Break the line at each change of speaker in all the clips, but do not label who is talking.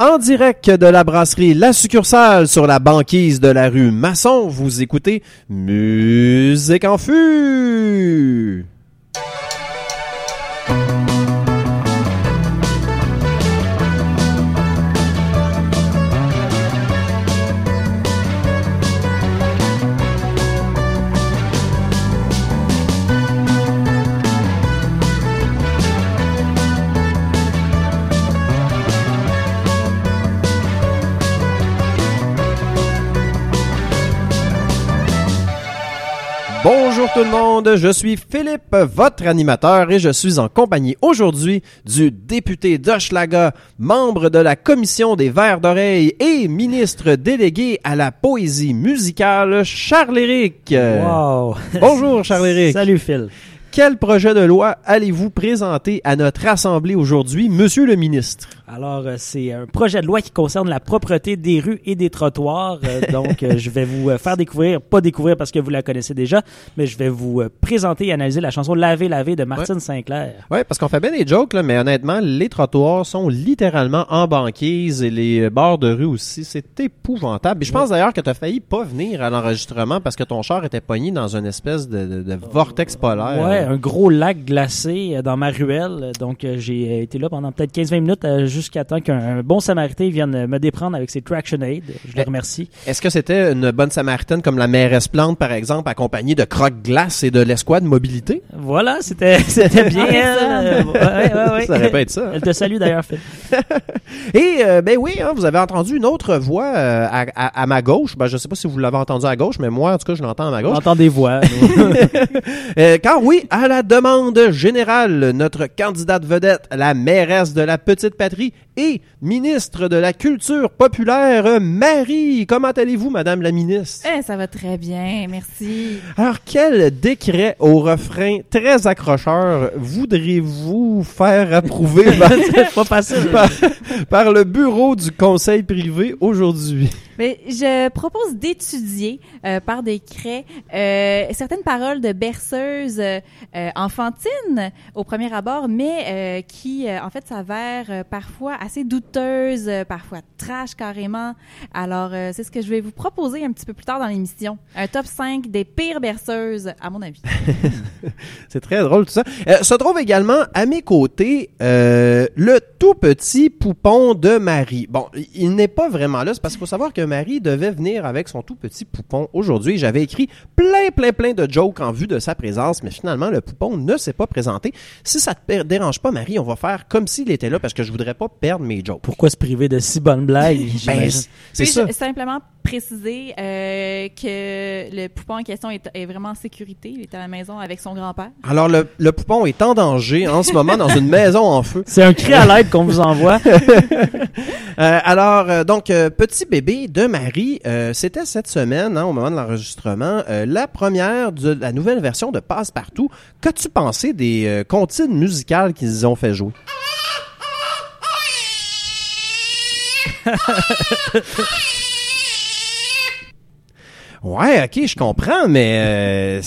En direct de la brasserie La Succursale sur la banquise de la rue Masson, vous écoutez Musique en fût. Tout le monde, je suis Philippe, votre animateur, et je suis en compagnie aujourd'hui du député d'Hochelaga, membre de la commission des Verts d'oreille et ministre délégué à la poésie musicale, Charles-Éric.
Wow!
Bonjour Charles-Éric.
Salut Phil.
Quel projet de loi allez-vous présenter à notre assemblée aujourd'hui, monsieur le ministre?
Alors, euh, c'est un projet de loi qui concerne la propreté des rues et des trottoirs. Euh, donc, euh, je vais vous faire découvrir, pas découvrir parce que vous la connaissez déjà, mais je vais vous présenter et analyser la chanson Laver, laver de Martine Sinclair.
Ouais, parce qu'on fait bien des jokes, là, mais honnêtement, les trottoirs sont littéralement en banquise et les bords de rue aussi. C'est épouvantable. Et je pense d'ailleurs que tu as failli pas venir à l'enregistrement parce que ton char était pogné dans une espèce de, de- de vortex polaire.
Ouais, un gros lac glacé euh, dans ma ruelle. Donc, euh, j'ai euh, été là pendant peut-être 15-20 minutes jusqu'à temps qu'un un bon samaritain vienne me déprendre avec ses Traction Aid. Je le
Eh,
remercie.
Est-ce que c'était une bonne samaritaine comme la mairesse Plante, par exemple, accompagnée de croque-glace et de l'escouade mobilité?
Voilà, c'était c'était bien. elle. Ouais, ouais, ouais.
Ça être ça.
Elle te salue d'ailleurs, Phil.
Et euh, ben oui, hein, vous avez entendu une autre voix euh, à, à- à ma gauche. Ben, je sais pas si vous l'avez entendu à gauche, mais moi, en tout cas, je l'entends à ma gauche.
entend des voix.
Euh, car oui, à la demande générale, notre candidate vedette, la mairesse de la petite patrie et ministre de la culture populaire, Marie. Comment allez-vous, madame la ministre?
Eh, ça va très bien, merci.
Alors, quel décret au refrain très accrocheur voudriez-vous faire approuver par,
pas facile.
par- par le bureau du conseil privé aujourd'hui?
Mais je propose d'étudier euh, par décret euh, certaines paroles de berceuses euh, enfantines au premier abord, mais qui en fait s'avèrent parfois assez douteuses, euh, parfois trash carrément. Alors euh, c'est ce que je vais vous proposer un petit peu plus tard dans l'émission. Un top 5 des pires berceuses, à mon avis.
C'est très drôle tout ça. Euh, se trouve également à mes côtés le tout petit poupon de Marie. Bon, il n'est pas vraiment là, c'est parce qu'il faut savoir que Marie devait venir avec son tout petit poupon aujourd'hui. J'avais écrit plein, plein, plein de jokes en vue de sa présence, mais finalement le poupon ne s'est pas présenté. Si ça te dérange pas, Marie, on va faire comme s'il était là parce que je voudrais pas perdre mes jokes.
Pourquoi se priver de si bonnes blagues?
Ben, c'est ça.
simplement préciser euh, que le poupon en question est, est vraiment en sécurité. Il est à la maison avec son grand-père.
Alors le, le poupon est en danger en ce moment dans une maison en feu.
C'est un cri à l'aide qu'on vous envoie.
Euh, alors, euh, donc, euh, petit bébé de Marie, euh, c'était cette semaine, hein, au moment de l'enregistrement, euh, la première de la nouvelle version de Passe-Partout. Qu'as-tu pensé des euh, comptines musicales qu'ils ont fait jouer? Ouais, ok, je comprends, mais euh,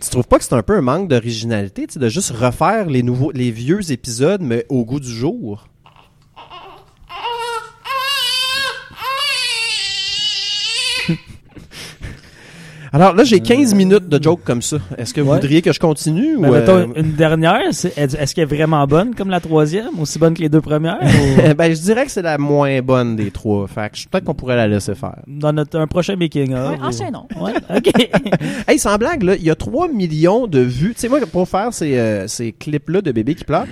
tu trouves pas que c'est un peu un manque d'originalité, de juste refaire les nouveaux, les vieux épisodes, mais au goût du jour? Alors là, j'ai 15 minutes de jokes comme ça. Est-ce que vous
Ouais.
voudriez que je continue
Mais
ou
mettons,
euh,
une dernière, est-ce qu'elle est vraiment bonne comme la troisième? Aussi bonne que les deux premières? ou-
ben je dirais que c'est la moins bonne des trois. Fait que je- peut-être qu'on pourrait la laisser faire.
Dans notre, un prochain making of?
Ouais,
ou-
enchaînons.
Ouais, ok.
Hey, sans blague, là, il y a 3 millions de vues. Tu sais, moi, pour faire ces, euh, ces clips-là de bébés qui pleurent,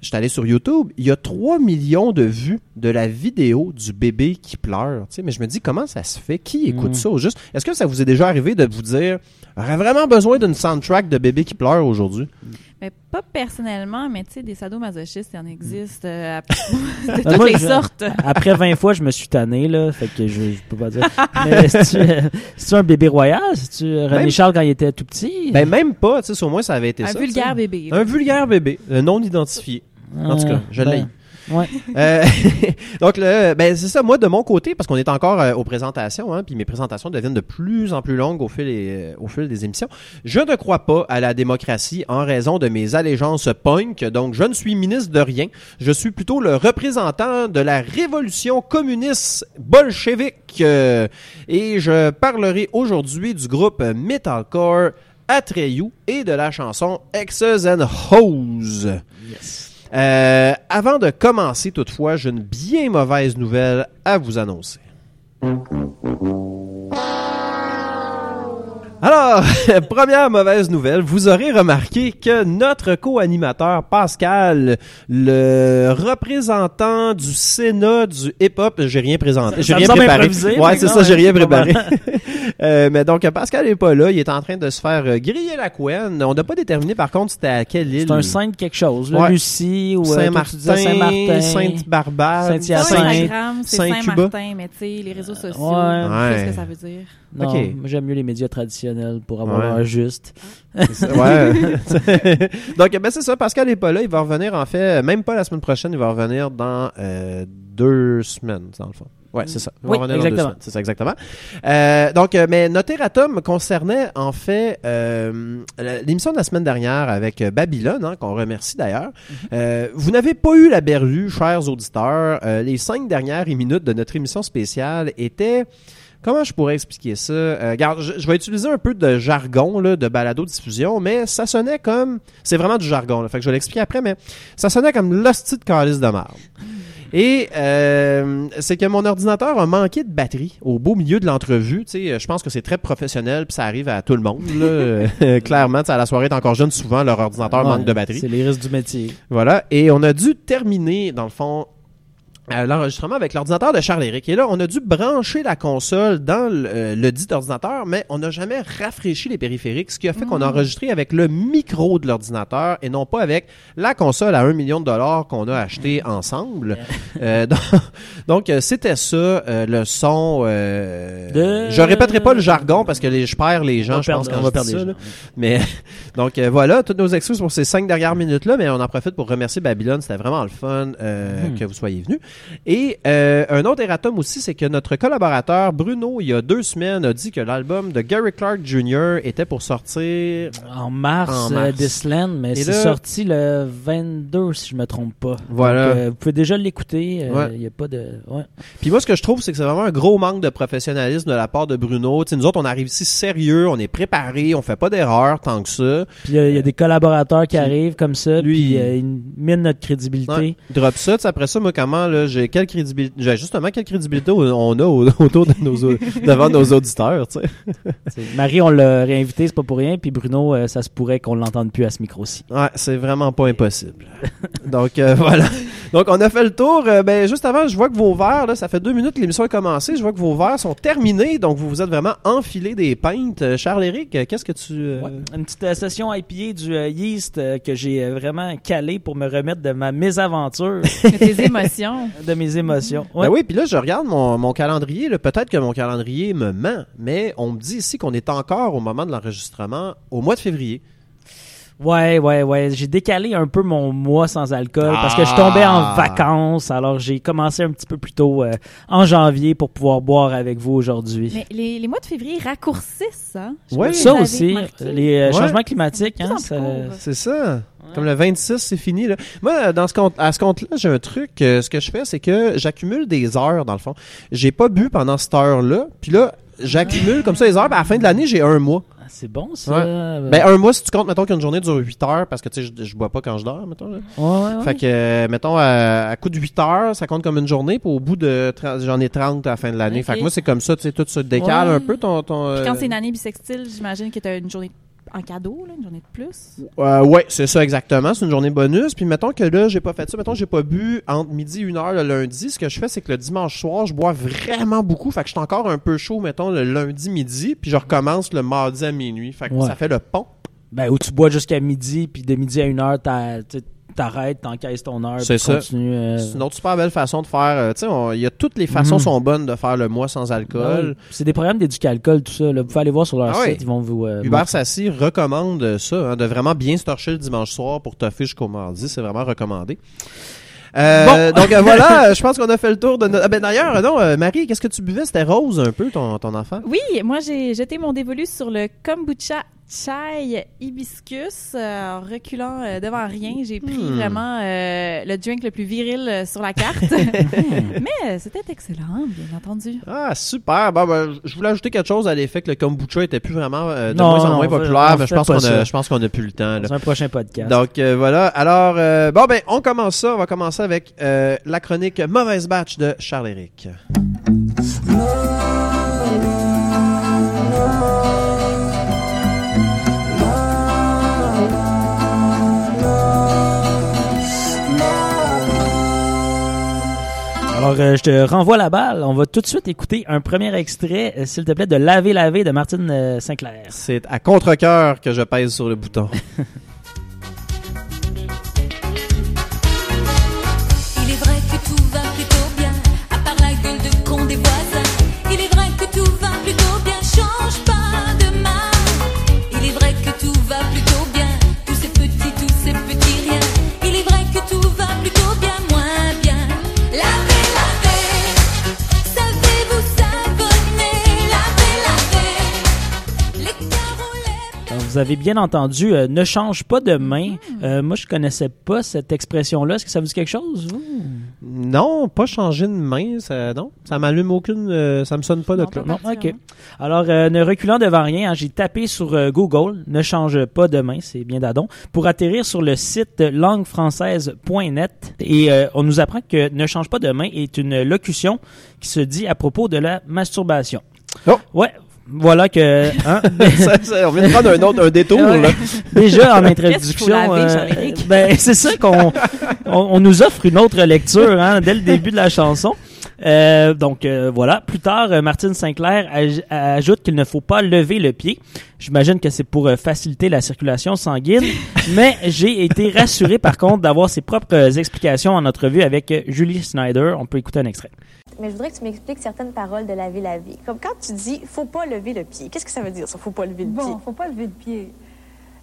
je suis allé sur YouTube, il y a 3 millions de vues de la vidéo du bébé qui pleure. Tu sais, mais je me dis, comment ça se fait? Qui écoute
Mm.
ça au juste? Est-ce que ça vous est déjà arrivé de vous dire, j'aurais vraiment besoin d'une soundtrack de bébé qui pleure aujourd'hui?
Mais pas personnellement, mais tu sais, des sadomasochistes, il y en existe euh, à- de toutes
moi,
les
je-
sortes.
Après 20 fois, je me suis tanné, là. Fait que je, je peux pas dire. Mais c'est-tu euh, c'est-tu un bébé royal? C'est-tu René
Même-
Charles quand il était tout petit?
Ben, même pas, tu sais, au moins ça avait été
Un
ça.
vulgaire
tu sais.
bébé.
Un vulgaire bébé, non identifié. En tout cas, je
ben,
l'ai.
Ouais.
Euh, donc, le, ben, c'est ça, moi, de mon côté, parce qu'on est encore euh, aux présentations, hein, puis mes présentations deviennent de plus en plus longues au fil, et, au fil des émissions. Je ne crois pas à la démocratie en raison de mes allégeances punk, donc je ne suis ministre de rien. Je suis plutôt le représentant de la révolution communiste bolchevique. euh, et je parlerai aujourd'hui du groupe metalcore Atreyu et de la chanson X's and Hoes.
Yes.
Euh, avant de commencer, toutefois, j'ai une bien mauvaise nouvelle à vous annoncer. Alors, première mauvaise nouvelle, vous aurez remarqué que notre co-animateur Pascal, le représentant du Sénat du hip-hop, j'ai rien présenté, j'ai rien préparé. Ouais, c'est ça, j'ai rien préparé. Euh, mais donc Pascal est pas là, il est en train de se faire euh, griller la couenne. On n'a pas déterminé par contre c'était à quelle île.
C'est un Sainte quelque chose, là,
Ouais.
Lucie ou euh,
Saint-Martin,
Saint-Martin.
Sainte-Barbare,
Saint-Hyacinthe.
Sur
Saint-
Instagram, c'est
Saint-Cuba.
Saint-Martin, mais tu sais, les réseaux sociaux,
Ouais.
tu sais
Ouais.
ce que ça veut dire?
Non,
Ok.
moi, j'aime mieux les médias traditionnels pour avoir
Ouais.
un juste.
ouais. Donc, ben c'est ça. Pascal est pas là. Il va revenir, en fait, même pas la semaine prochaine. Il va revenir dans euh, deux semaines, dans le fond. Ouais, c'est ça.
Oui,
revenir dans deux
exactement.
C'est ça, exactement. Euh, donc, euh, mais notre erratum concernait, en fait, euh, l'émission de la semaine dernière avec euh, Babylone, hein, qu'on remercie d'ailleurs. Euh, vous n'avez pas eu la berlue, chers auditeurs. Les cinq dernières minutes de notre émission spéciale étaient... Comment je pourrais expliquer ça? Euh, regarde, je, je vais utiliser un peu de jargon là, de balado-diffusion, mais ça sonnait comme... C'est vraiment du jargon, là, fait que je vais l'expliquer après, mais ça sonnait comme l'hostie de calice de. Et euh, c'est que mon ordinateur a manqué de batterie au beau milieu de l'entrevue. Tu sais, je pense que c'est très professionnel, puis ça arrive à tout le monde. Là. Euh, Clairement, à la soirée, t'es encore jeune, souvent leur ordinateur
Ouais,
manque de batterie.
C'est les risques du métier.
Voilà. Et on a dû terminer, dans le fond, l'enregistrement avec l'ordinateur de Charles-Éric. Et là, on a dû brancher la console dans le, euh, le dit ordinateur, mais on n'a jamais rafraîchi les périphériques, ce qui a fait qu'on a enregistré avec le micro de l'ordinateur et non pas avec la console à un million de dollars qu'on a acheté ensemble. Euh, donc, euh, c'était ça, euh, le son. euh,
De-
Je répéterai pas le jargon parce que les, je perds les gens, je pense,
perdre,
quand
on va perdre les
ça,
gens.
là. Mais donc euh, voilà, toutes nos excuses pour ces cinq dernières minutes-là, mais on en profite pour remercier Babylone. C'était vraiment le fun euh,
Mhm.
que vous soyez venus. Et euh, un autre erratum aussi, c'est que notre collaborateur Bruno, il y a deux semaines, a dit que l'album de Gary Clark Jr. était pour sortir.
En mars,
En
euh,
mars.
This Land, mais c'est
là-
sorti le 22, si je me trompe pas.
Voilà.
Donc, euh, vous pouvez déjà l'écouter. euh,
Ouais.
Il y a pas de... Ouais.
Puis moi, ce que je trouve, c'est que c'est vraiment un gros manque de professionnalisme de la part de Bruno. Nous autres, on arrive ici sérieux, on est préparé, on fait pas d'erreur tant que ça.
Puis euh, il y a des collaborateurs qui arrivent comme ça,
lui,
puis
il-
euh, ils minent notre crédibilité.
Ouais. Drop ça, après ça, moi, comment, là, j'ai quelle crédibilité, j'ai justement quelle crédibilité on a au- autour de nos, devant nos auditeurs, tu sais.
C'est- Marie, on l'a réinvité, c'est pas pour rien, puis Bruno, euh, ça se pourrait qu'on l'entende plus à ce micro-ci.
Ouais, c'est vraiment pas impossible. Donc, euh, voilà. Donc, on a fait le tour. Euh, ben, juste avant, je vois que vos verres, là, ça fait deux minutes que l'émission a commencé. Je vois que vos verres sont terminés. Donc, vous vous êtes vraiment enfilé des pintes. Euh, Charles-Éric, qu'est-ce que tu... euh,
Ouais. Une petite euh, session IPA du euh, yeast euh, que j'ai euh, vraiment calé pour me remettre de ma mésaventure,
tes émotions.
De mes émotions. Ouais.
Ben oui, puis là, je regarde mon, mon calendrier. Peut-être que mon calendrier me ment, mais on me dit ici qu'on est encore au moment de l'enregistrement au mois de février.
Ouais, ouais, ouais. J'ai décalé un peu mon mois sans alcool parce que je
Ah!
tombais en vacances. Alors j'ai commencé un petit peu plus tôt euh, en janvier pour pouvoir boire avec vous aujourd'hui.
Mais les, les mois de février raccourcissent, hein?
Ouais.
si
Ça aussi, les euh,
Ouais.
changements climatiques, hein,
plus
ça-
Comme le 26, c'est fini. Là. Moi, dans ce compte, à ce compte-là, j'ai un truc. euh, ce que je fais, c'est que j'accumule des heures, dans le fond. J'ai pas bu pendant cette heure-là. Puis là, j'accumule comme ça les heures. Puis à la fin de l'année, j'ai un mois.
Ah, c'est bon ça.
Ouais. Ben, un mois, si tu comptes, mettons qu'une journée dure 8 heures, parce que tu sais, je, je bois pas quand je dors, mettons. Là.
ouais, ouais, ouais.
Fait que, euh, mettons, à, à coup de 8 heures, ça compte comme une journée. Puis au bout de 30 j'en ai 30 à la fin de l'année. Fait que moi, c'est comme ça, tu sais, tout se décale
Ouais.
un peu ton. ton
Puis quand
euh,
c'est une année bisextile, j'imagine que tu as une journée en cadeau, là, une journée de plus?
Euh, ouais, c'est ça exactement. C'est une journée bonus. Puis mettons que là, j'ai pas fait ça. Mettons que j'ai pas bu entre midi et une heure le lundi. Ce que je fais, c'est que le dimanche soir, je bois vraiment beaucoup. Fait que je suis encore un peu chaud, mettons, le lundi midi. Puis je recommence le mardi à minuit. Fait que
Ouais.
ça fait le pont.
Ben, où tu bois jusqu'à midi, puis de midi à une heure, t'as- t'arrêtes, t'encaisses ton heure,
ça.
continues. euh,
C'est une autre super belle façon de faire. euh, tu sais, il y a toutes les façons
Mhm.
sont bonnes de faire le mois sans
ouais.
alcool.
C'est des programmes d'éducalcool, tout ça. Là. Vous pouvez aller voir sur leur
Ah
site, ils vont vous. euh,
Hubert Sassi recommande ça, hein, de vraiment bien se torcher le dimanche soir pour toffer jusqu'au mardi. C'est vraiment recommandé. Euh, Donc euh, voilà, je pense qu'on a fait le tour de notre... Ah, ben d'ailleurs, non, euh, Marie, qu'est-ce que tu buvais? C'était rose un peu, ton, ton enfant?
Oui, moi j'ai jeté mon dévolu sur le kombucha chai hibiscus euh, en reculant euh, devant rien. J'ai pris
Hmm.
vraiment euh, le drink le plus viril euh, sur la carte. Mais euh, c'était excellent, bien entendu.
Ah, super. Bon, ben, je voulais ajouter quelque chose à l'effet que le kombucha était plus vraiment euh, de
Non,
moins en
non,
moins populaire, mais je pense qu'on a, je pense qu'on a plus le temps. là.
Dans un prochain podcast.
Donc euh, voilà. Alors euh, bon ben on commence ça. On va commencer avec euh, la chronique mauvaise batch de Charles Éric.
Alors, euh, je te renvoie la balle. On va tout de suite écouter un premier extrait, euh, s'il te plaît, de Laver, Laver de Martine euh, Sinclair.
C'est à contre-cœur que je pèse sur le bouton.
vous avez bien entendu, euh, ne change pas de main. Euh, moi, je connaissais pas cette expression-là. Est-ce que ça vous dit quelque chose, vous?
non, pas changer de main, ça non, ça m'allume aucune, euh, ça me sonne pas de
Non,
cloche.
pas
Non, ok.
particulièrement.
Alors, euh, ne reculant devant rien, hein, j'ai tapé sur euh, Google, ne change pas de main, c'est bien d'adon, pour atterrir sur le site languefrançaise.net et euh, on nous apprend que ne change pas de main est une locution qui se dit à propos de la masturbation.
Oh!
Ouais, voilà que hein,
Ça, ça, on vient de prendre un autre un détour là.
déjà en introduction, euh, ben c'est ça qu'on on, on nous offre une autre lecture hein, dès le début de la chanson. Euh, donc euh, voilà. Plus tard, euh, Martine Sinclair aj- ajoute qu'il ne faut pas lever le pied. J'imagine que c'est pour euh, faciliter la circulation sanguine. mais j'ai été rassuré par contre d'avoir ses propres explications en entrevue avec euh, Julie Snyder. On peut écouter un extrait.
Mais je voudrais que tu m'expliques certaines paroles de laver la vie. Comme quand tu dis faut pas lever le pied. Qu'est-ce que ça veut dire ça faut pas lever le pied?
Bon, faut pas lever le pied.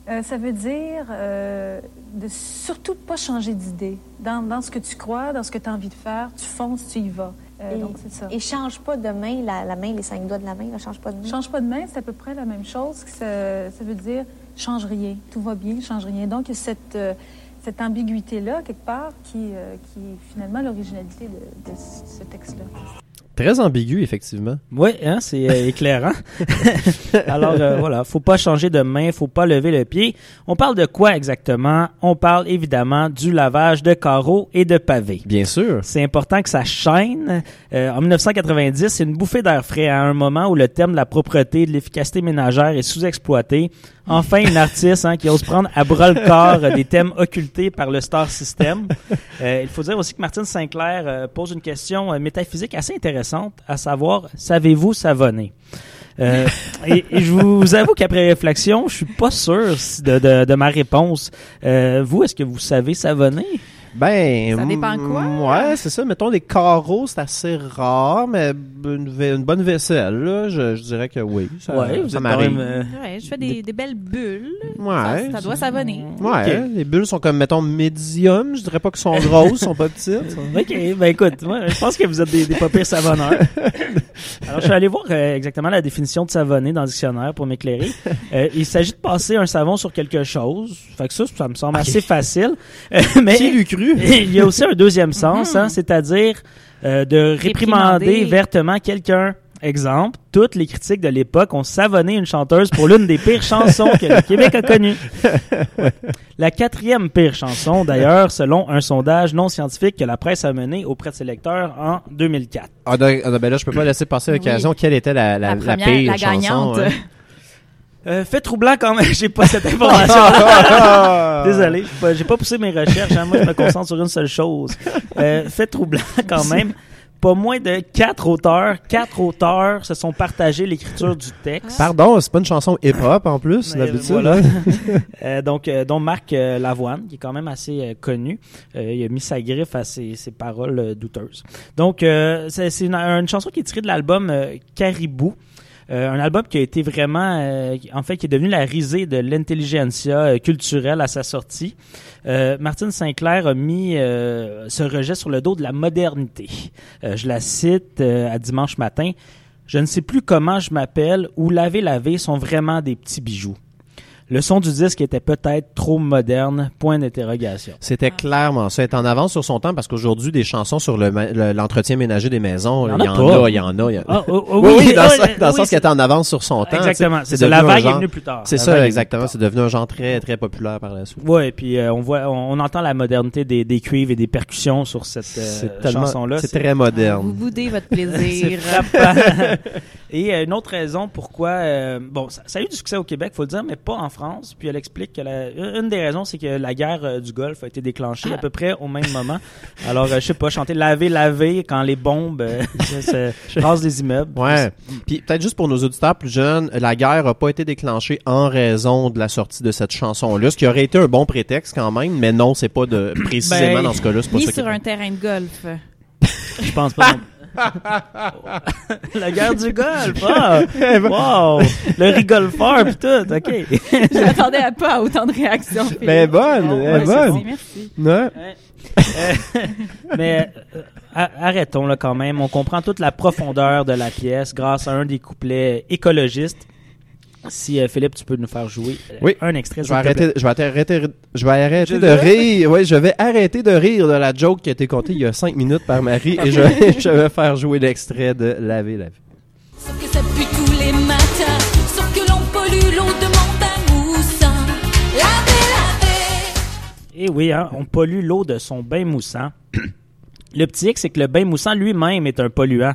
Euh, ça veut dire euh, de surtout pas changer d'idée. Dans, dans ce que tu crois, dans ce que tu as envie de faire, tu fonces, tu y vas. Euh,
Et-
donc, c'est ça.
Et change pas de main, la, la main, les cinq doigts de la main, ne change pas de main.
Change pas de main, c'est à peu près la même chose. que Ça, ça veut dire change rien. Tout va bien, change rien. Donc, cette, euh, cette ambiguïté-là, quelque part, qui, euh, qui est finalement l'originalité de, de ce texte-là.
Très ambigu effectivement.
Oui, hein, c'est euh, éclairant. Alors euh, voilà, faut pas changer de main, faut pas lever le pied. On parle de quoi exactement? On parle évidemment du lavage de carreaux et de pavés.
Bien sûr.
C'est important que ça chaîne. Euh, en 1990, c'est une bouffée d'air frais à un moment où le thème de la propreté et de l'efficacité ménagère est sous-exploité. Enfin, une artiste hein, qui ose prendre à bras le corps euh, des thèmes occultés par le Star System. Euh, il faut dire aussi que Martine Sinclair euh, pose une question euh, métaphysique assez intéressante, à savoir, savez-vous savonner? Et, je vous avoue qu'après réflexion, je suis pas sûr de, de, ma réponse. Vous, est-ce que vous savez savonner?
Ben,
Ça dépend quoi?
Ouais, c'est ça. Mettons des carreaux, c'est assez rare, mais une, une bonne vaisselle, là, je, je dirais que oui. Ça,
ouais, vous
ça
êtes quand
m'arrive.
même... euh,
Ouais, je fais des, des belles bulles.
Ouais.
ça, ça doit savonner.
Ouais, les bulles sont comme, mettons, médium. Je dirais pas qu'elles sont grosses, sont pas petites.
OK, ben écoute, moi, je pense que vous êtes des, des pas pires savonneurs. Alors, je suis allé voir euh, exactement la définition de savonner dans le dictionnaire pour m'éclairer. Euh, il s'agit de passer un savon sur quelque chose. Fait que ça, ça me semble assez facile. Euh, mais
Qui l'eût cru?
Il y a aussi un deuxième sens, hein, c'est-à-dire euh, de réprimander,
Réprimander.
vertement quelqu'un. Exemple, toutes les critiques de l'époque ont savonné une chanteuse pour l'une des pires chansons que le Québec a connues. La quatrième pire chanson, d'ailleurs, selon un sondage non scientifique que la presse a mené auprès de ses lecteurs en 2004.
Ah, donc, ah, ben là, je peux pas laisser passer l'occasion. Quelle était la, la,
La
la
première,
pire
la
chanson?
gagnante.
Euh, fait troublant quand même, j'ai pas cette information. Désolé, j'ai pas- poussé mes recherches. hein. Moi, je me concentre sur une seule chose. Euh, fait troublant quand même. Pas moins de quatre auteurs, quatre auteurs se sont partagés l'écriture du texte.
Pardon, c'est pas une chanson hip-hop en plus, d'habitude.
voilà.
hein?
Euh, donc, euh, dont Marc euh, Lavoine, qui est quand même assez euh, connu, euh, il a mis sa griffe à ses, ses paroles douteuses. Donc, euh, c'est c'est une, une chanson qui est tirée de l'album Caribou. Euh, un album qui a été vraiment, euh, en fait, qui est devenu la risée de l'intelligentsia euh, culturelle à sa sortie. Euh, Martine Sinclair a mis ce rejet sur le dos de la modernité. Je la cite à dimanche matin. Je ne sais plus comment je m'appelle ou laver laver sont vraiment des petits bijoux. Le son du disque était peut-être trop moderne. Point d'interrogation.
C'était clairement ça. Être en avance sur son temps parce qu'aujourd'hui, des chansons sur le ma- le- l'entretien ménager des maisons,
Il y en a
il y en a. il y en a.
Ah, oh, oh,
oui, oui, dans, le sens- dans le
oui,
sens qu'elle était en avance sur son temps.
Exactement. C'est ça. La vague est venue plus tard.
C'est
La
ça, exactement. C'est devenu un genre très, très populaire par la suite.
Ouais, et puis euh, on voit, on, on entend la modernité des, des cuivres et des percussions sur cette euh,
C'est tellement,
chanson-là.
c'est très
Vous
moderne.
boudez votre plaisir.
Et euh, une autre raison pourquoi, euh, bon, ça, ça a eu du succès au Québec, faut le dire, mais pas en France. Puis elle explique que la, une des raisons, c'est que la guerre euh, du Golfe a été déclenchée à peu près au même moment. Alors, euh, je sais pas, chanter laver, laver quand les bombes euh, se se rasent les immeubles.
Ouais. Puis peut-être juste pour nos auditeurs plus jeunes, la guerre a pas été déclenchée en raison de la sortie de cette chanson-là, ce qui aurait été un bon prétexte quand même, mais non, c'est pas de précisément
Ben,
dans ce cas-là, c'est pas
Ni
ça.
sur un terrain de golf.
Je pense pas. la guerre du Golfe. Ah, wow. Le rigolfeur pis tout. OK.
Je m'attendais à pas à autant de réactions. Philippe.
Mais bonne,
ouais,
bonne.
merci, merci.
Ouais.
Euh, mais euh, arrêtons là quand même. On comprend toute la profondeur de la pièce grâce à un des couplets écologistes. Si euh, Philippe, tu peux nous faire jouer euh,
Oui.
un extrait.
Je vais arrêter, je vais arrêter, je vais arrêter
Je
de rire. Oui, je vais arrêter de rire de la joke qui a été contée il y a cinq minutes par Marie et je, je vais faire jouer l'extrait de Laver la vie.
Sauf que ça pue tous les matins, sauf que l'on pollue l'eau de mon bain moussant. Laver, laver.
Et oui, hein, on pollue l'eau de son bain moussant. Le petit hic, c'est que le bain moussant lui-même est un polluant,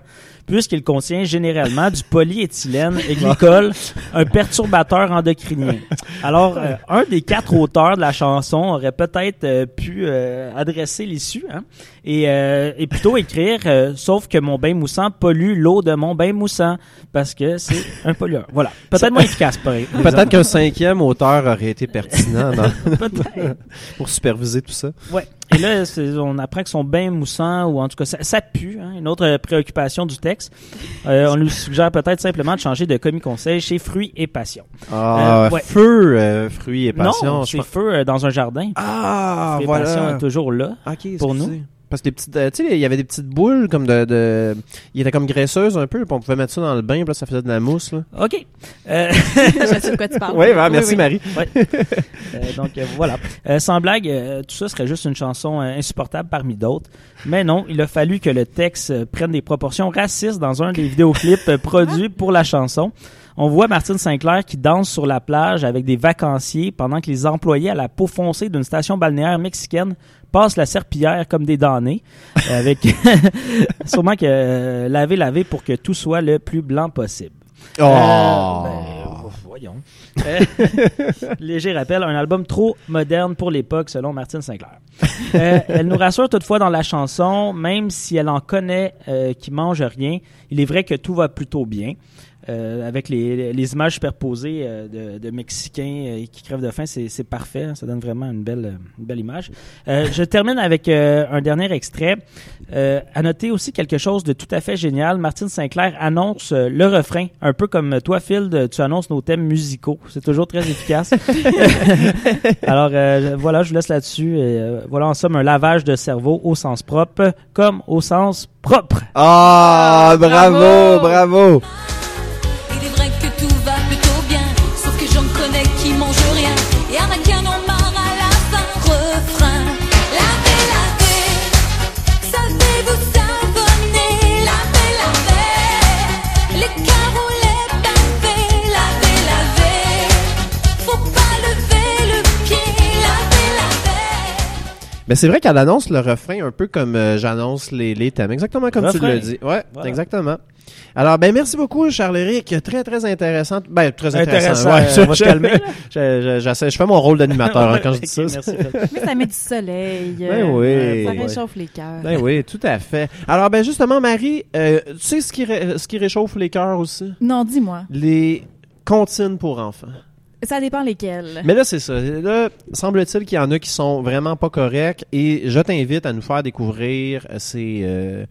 puisqu'il contient généralement du polyéthylène et glycol, un perturbateur endocrinien. Alors, euh, un des quatre auteurs de la chanson aurait peut-être euh, pu euh, adresser l'issue, hein, et, euh, et plutôt écrire euh, Sauf que mon bain moussant pollue l'eau de mon bain moussant », parce que c'est un pollueur. Voilà. Peut-être moins efficace.
Peut-être qu'un cinquième auteur aurait été pertinent dans- pour superviser tout ça.
Ouais. Et là, on apprend que son bain moussant, ou en tout cas, ça, ça pue. Hein, une autre euh, préoccupation du texte. Euh, on lui suggère peut-être simplement de changer de commis conseil chez Fruits et Passion.
Ah,
Euh, ouais.
feu, euh, fruits et passion.
non, c'est feu euh, dans un jardin.
Ah,
Fruits et Passion
voilà.
est toujours là. Pour nous.
Parce que les petites, euh, tu sais, il y avait des petites boules comme de, de, il était comme graisseuse un peu, puis on pouvait mettre ça dans le bain, puis là, ça faisait de la mousse, là.
OK. Euh,
Je sais de quoi tu parles.
Ouais, ben, merci
oui.
Marie.
Ouais. Euh, donc euh, voilà. Euh, sans blague, euh, tout ça serait juste une chanson euh, insupportable parmi d'autres. Mais non, il a fallu que le texte euh, prenne des proportions racistes dans un des vidéoclips euh, produits pour la chanson. On voit Martine Sinclair qui danse sur la plage avec des vacanciers pendant que les employés à la peau foncée d'une station balnéaire mexicaine passent la serpillière comme des damnés. euh, avec sûrement que euh, laver, laver pour que tout soit le plus blanc possible.
Oh.
Euh, ben, voyons. Euh, léger rappel, un album trop moderne pour l'époque, selon Martine Sinclair. Euh, elle nous rassure toutefois dans la chanson, même si elle en connaît qui mange rien, il est vrai que tout va plutôt bien. Euh, avec les, les images superposées euh, de, de Mexicains euh, qui crèvent de faim, c'est c'est parfait. hein. Ça donne vraiment une belle, une belle image. Euh, je termine avec euh, un dernier extrait. Euh, à noter aussi quelque chose de tout à fait génial. Martine Sinclair annonce euh, le refrain, un peu comme toi, Phil, de- tu annonces nos thèmes musicaux. C'est toujours très efficace. Alors euh, voilà, je vous laisse là-dessus. Euh, voilà en somme un lavage de cerveau au sens propre comme au sens propre.
Ah, bravo, bravo. Mais c'est vrai qu'elle annonce le refrain un peu comme euh, j'annonce les, les thèmes, exactement comme tu l'as dit. Ouais,
Voilà.
exactement. Alors, ben merci beaucoup, Charles-Éric. Très, très intéressant. Ben, très intéressant.
Intéressant.
Ouais,
Euh, on va se calmer.
Je, je, je fais mon rôle d'animateur hein, quand je dis ça.
Merci.
Mais ça met du soleil.
Ben
euh,
oui.
Ça
Ouais.
réchauffe les cœurs.
Ben oui, tout à fait. Alors, ben justement, Marie, euh, tu sais ce qui, ré- ce qui réchauffe les cœurs aussi?
Non, dis-moi.
Les comptines pour enfants.
Ça dépend lesquels.
Mais là, c'est ça. Là, semble-t-il qu'il y en a qui sont vraiment pas corrects et je t'invite à nous faire découvrir ces, euh,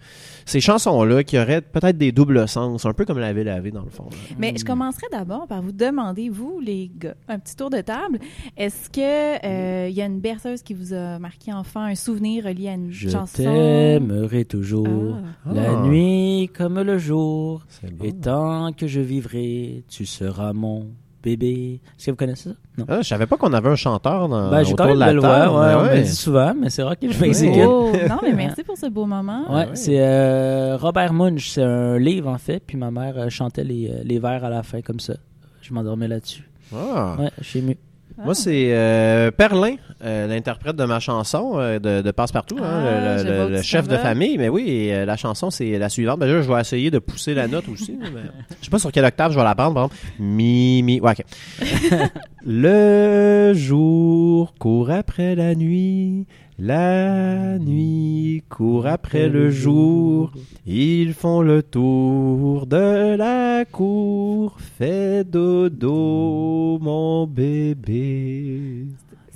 ces chansons-là qui auraient peut-être des doubles sens, un peu comme la ville lavé dans le fond. là.
Mais je commencerai d'abord par vous demander, vous, les gars, un petit tour de table. Est-ce que euh, il y a une berceuse qui vous a marqué enfant, un souvenir relié à une
Je
chanson?
t'aimerai toujours,
Ah.
la
Ah.
nuit comme le jour.
Bon.
Et tant que je vivrai, tu seras mon bébé. Est-ce que vous connaissez ça? Non.
Ah, je savais pas qu'on avait un chanteur dans
Ben, j'ai
autour
quand même
de la
le
table.
voir. Ouais,
mais
on me le dit souvent, mais c'est je fais
Ouais.
Oh, non, mais merci pour ce beau moment.
Ouais,
ouais.
c'est euh, Robert Munch. C'est un livre, en fait. Puis ma mère euh, chantait les, euh, les vers à la fin, comme ça. Je m'endormais là-dessus.
Ah.
Ouais, je suis ému.
Moi, c'est euh, Perlin, euh, l'interprète de ma chanson euh, de, de Passe-Partout, hein,
Ah,
le-
tu
chef de famille. Mais oui, et, euh, la chanson, c'est la suivante. Ben, là, je vais essayer de pousser la note aussi. mais je sais pas sur quelle octave je vais la prendre. Par exemple, mi, mi. Ouais, ok. le jour court après la nuit. La nuit court après le jour. Ils font le tour de la cour. Fais dodo, mon bébé.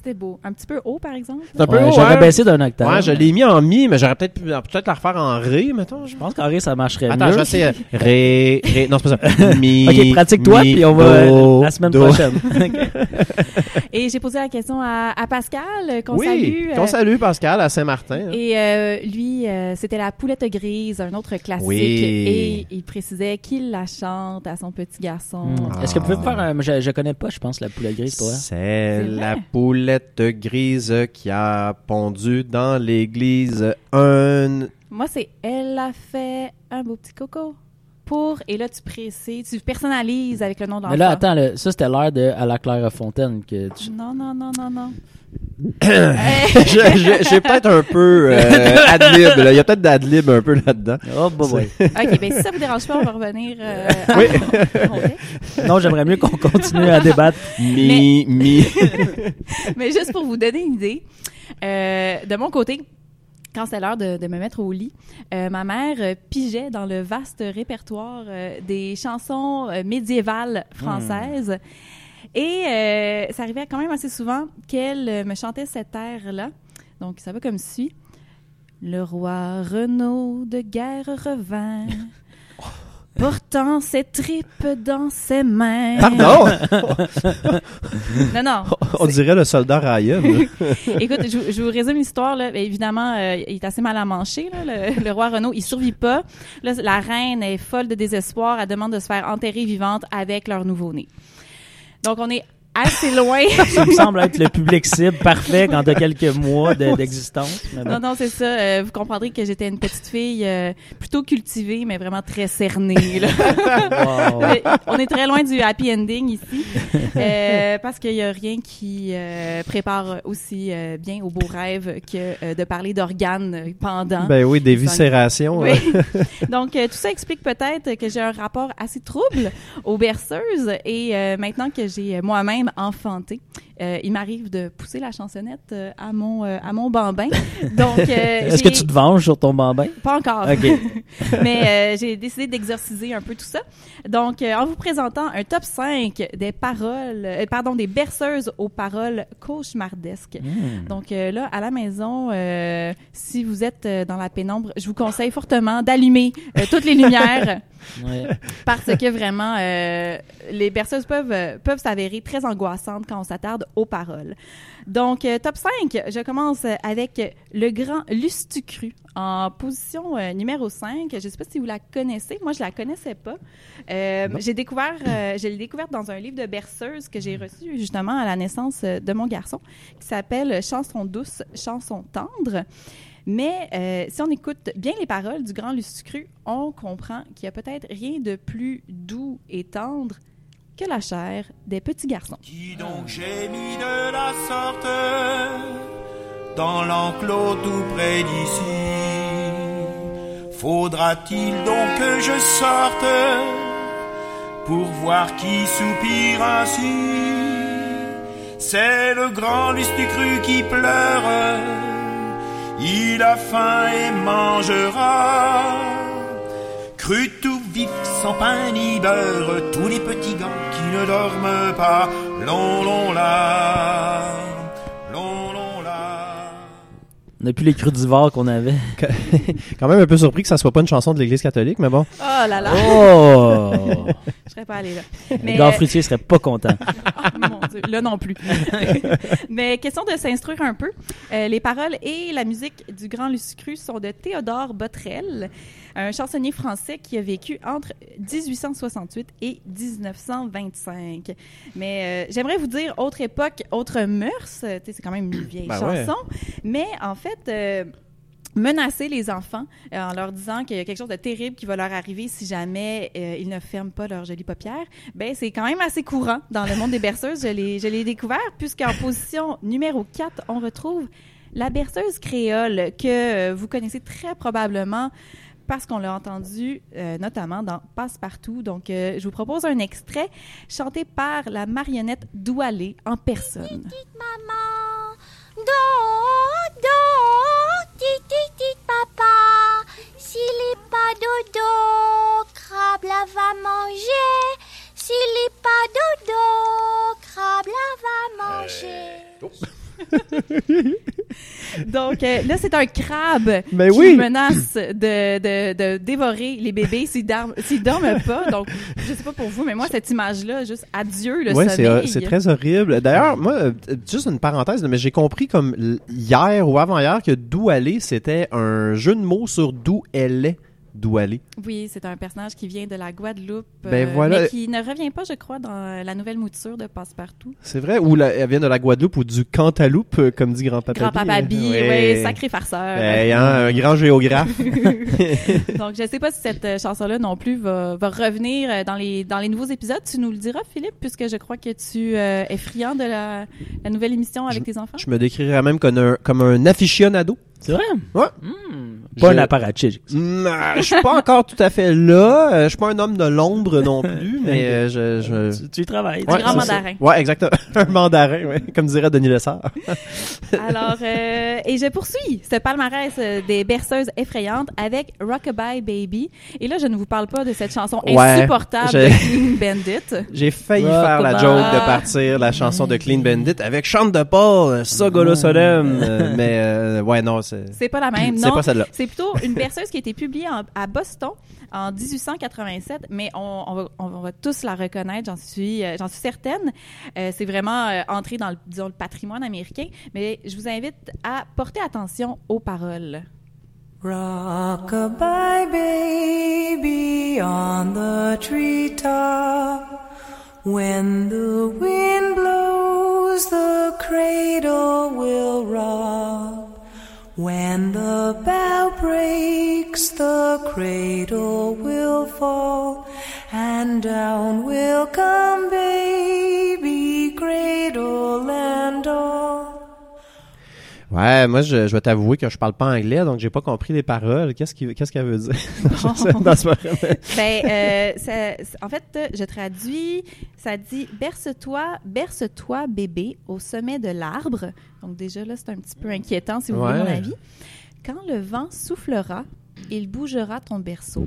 C'était beau. Un petit peu haut, par exemple?
C'est un peu
Ouais,
haut,
J'aurais
hein?
baissé d'un octave.
Ouais, je l'ai mis en mi, mais j'aurais peut-être pu peut-être la refaire en ré, mettons.
Je pense qu'en ré, ça marcherait
Attends,
mieux.
je vais essayer. Ré, ré. Non, c'est pas ça. Mi.
Ok, pratique-toi,
mi,
puis on va euh,
do,
la semaine
do.
prochaine.
Et j'ai posé la question à, à Pascal, euh, qu'on
Oui,
salue.
qu'on
euh,
salue, Pascal, à Saint-Martin.
Et euh, lui, euh, c'était la poulette grise, un autre classique.
Oui.
Et il précisait qu'il la chante à son petit garçon.
Hmm. Est-ce que vous pouvez me faire un... Je, je connais pas, je pense, la poule grise, vrai.
C'est
C'est
la
vrai.
Grise qui a pondu dans l'église. Un...
Moi, c'est elle a fait un beau petit coco pour. Et là, tu précises, tu personnalises avec le nom de l'enfant.
Mais là, attends, ça, c'était l'air de À la Claire Fontaine que tu...
Non, non, non, non, non.
J'ai peut-être un peu euh, adlib, là. Il y a peut-être d'adlib un peu là-dedans.
Oh, bah, ouais.
OK, ben si ça vous dérange pas, on va revenir euh,
Oui.
Non, j'aimerais mieux qu'on continue à débattre.
Mi, mi.
Mais juste pour vous donner une idée, euh, de mon côté, quand c'était l'heure de, de me mettre au lit, euh, ma mère euh, pigeait dans le vaste répertoire euh, des chansons euh, médiévales françaises. Et ça arrivait quand même assez souvent qu'elle me chantait cet air-là. Donc, ça va comme suit. Le roi Renaud de guerre revint, portant ses tripes dans ses mains.
Pardon?
Non, non.
On dirait le soldat Ryan.
Écoute, je, je vous résume l'histoire. Là. Évidemment, euh, il est assez mal à mancher. Là, le, le roi Renaud, il survit pas. Là, la reine est folle de désespoir. Elle demande de se faire enterrer vivante avec leur nouveau-né. Donc, on est assez loin.
Ça me semble être le public cible parfait quand t'as quelques mois de- d'existence.
non, non, c'est ça. Euh, vous comprendrez que j'étais une petite fille euh, plutôt cultivée, mais vraiment très cernée. Là.
Wow.
Mais on est très loin du happy ending ici, euh, parce qu'il y a rien qui euh, prépare aussi euh, bien au beau rêve que euh, de parler d'organes pendant.
Ben oui, des viscérations.
Oui.
là.
Donc, euh, tout ça explique peut-être que j'ai un rapport assez trouble aux berceuses et euh, maintenant que j'ai euh, moi-même enfanté, euh, il m'arrive de pousser la chansonnette euh, à mon euh, à mon bambin. Donc,
Est-ce que tu te venges sur ton bambin?
pas encore. Mais j'ai décidé d'exorciser un peu tout ça. Donc, en vous présentant un top 5 des paroles, pardon, des berceuses aux paroles cauchemardesques.
Hmm.
Donc là, à la maison, si vous êtes dans la pénombre, je vous conseille fortement d'allumer toutes les lumières
Ouais.
parce que vraiment, les berceuses peuvent, peuvent s'avérer très angoissantes quand on s'attarde aux paroles. Donc, euh, top 5, je commence avec le grand Lustucru en position euh, numéro 5. Je ne sais pas si vous la connaissez. Moi, je la connaissais pas. Euh, j'ai découvert, euh, je l'ai découverte dans un livre de berceuse que j'ai reçu justement à la naissance de mon garçon qui s'appelle Chanson douce, chanson tendre. Mais si on écoute bien les paroles du grand Lustucru, on comprend qu'il y a peut-être rien de plus doux et tendre la chair des petits garçons.
Qui donc j'ai mis de la sorte dans l'enclos tout près d'ici? Faudra-t-il donc que je sorte pour voir qui soupire ainsi? C'est le grand Lustucru qui pleure, il a faim et mangera. Cru tout vif, sans pain ni beurre, tous les petits gants ne dorment pas long, long, là, long, long, là.
On n'a plus les crudivores qu'on avait.
Quand même un peu surpris que ça soit pas une chanson de l'Église catholique, mais bon.
Oh là là,
Oh!
je serais pas allée là. Mais,
Edgar
euh,
Fruitier serait pas content.
Oh, mon Dieu, là non plus. Mais question de s'instruire un peu. Euh, les paroles et la musique du Grand Lucifer sont de Théodore Botrel, un chansonnier français qui a vécu entre 1868 et 1925. Mais euh, j'aimerais vous dire autre époque, autre mœurs. Euh, C'est quand même une vieille
Ben ouais.
chanson. Mais en fait... euh, menacer les enfants euh, en leur disant qu'il y a quelque chose de terrible qui va leur arriver si jamais euh, ils ne ferment pas leurs jolies paupières, ben c'est quand même assez courant dans le monde des berceuses. Je l'ai, je l'ai découvert puisqu'en position numéro 4, on retrouve la berceuse créole que euh, vous connaissez très probablement parce qu'on l'a entendu euh, notamment dans Passe-Partout. Donc, euh, je vous propose un extrait chanté par la marionnette Doualé en personne.
Maman, do, do, tit, tit, tit, papa. S'il est pas dodo, crabe là va manger. S'il est pas dodo, crabe là va manger.
Donc euh, là, c'est un crabe
Ben
qui
oui.
menace de, de, de dévorer les bébés s'ils dorment, dorment pas. Donc, je sais pas pour vous, mais moi, cette image-là, juste adieu le
Ouais, c'est, euh,
sommeil.
c'est très horrible. D'ailleurs, moi, euh, juste une parenthèse, mais j'ai compris comme hier ou avant-hier que D'où aller, c'était un jeu de mots sur d'où elle est.
Oui, c'est un personnage qui vient de la Guadeloupe,
Ben
euh,
voilà.
mais qui ne revient pas, je crois, dans la nouvelle mouture de Passe-Partout.
C'est vrai? Ou la- elle vient de la Guadeloupe ou du Cantaloupe, euh, comme dit grand-papa.
Grand-papa
Bi.
Bi,
Ouais.
oui, sacré farceur.
Hein, un grand géographe.
Donc, je sais pas si cette euh, chanson-là non plus va, va revenir euh, dans les, dans les nouveaux épisodes. Tu nous le diras, Philippe, puisque je crois que tu euh, es friand de la, la nouvelle émission avec tes enfants.
Je me décrirais même comme un, comme un aficionado.
C'est vrai?
Ouais.
Hmm. Pas
Je-
un apparatchik.
Je suis pas encore tout à fait là. Euh, Je suis pas un homme de l'ombre non plus, mais euh, je... je...
Tu, tu y travailles.
Un
Ouais,
grand
c'est ça.
mandarin.
Ouais, exactement. un mandarin, ouais, comme dirait Denis Lessard.
Alors, euh, et je poursuis ce palmarès euh, des berceuses effrayantes avec Rockabye Baby. Et là, je ne vous parle pas de cette chanson
Ouais,
insupportable de Clean Bandit.
J'ai failli
Rock
faire la joke de partir la chanson de Clean Bandit avec Chante de Paul, Sogolo Solemn. euh, mais euh, ouais, non, c'est
C'est pas la même,
c'est
non.
pas celle-là.
C'est plutôt une berceuse qui a été publiée en- à Boston en 1887, mais on, va tous la reconnaître, j'en suis, euh, j'en suis certaine. Euh, c'est vraiment euh, entré dans le, disons, le patrimoine américain, mais je vous invite à porter attention aux paroles.
Rockabye baby on the treetop. When the wind blows, the cradle will rock. When the bough breaks, the cradle will fall, and down will come baby, cradle and all.
Ouais, moi, je, je vais t'avouer que je parle pas anglais, donc j'ai pas compris les paroles. Qu'est-ce qui- qu'est-ce qu'elle veut dire? Dans ce moment.
Ben, euh, ça- en fait, je traduis, ça dit berce-toi, berce-toi bébé au sommet de l'arbre. Donc déjà là, c'est un petit peu inquiétant si vous voulez mon avis. Quand le vent soufflera, il bougera ton berceau.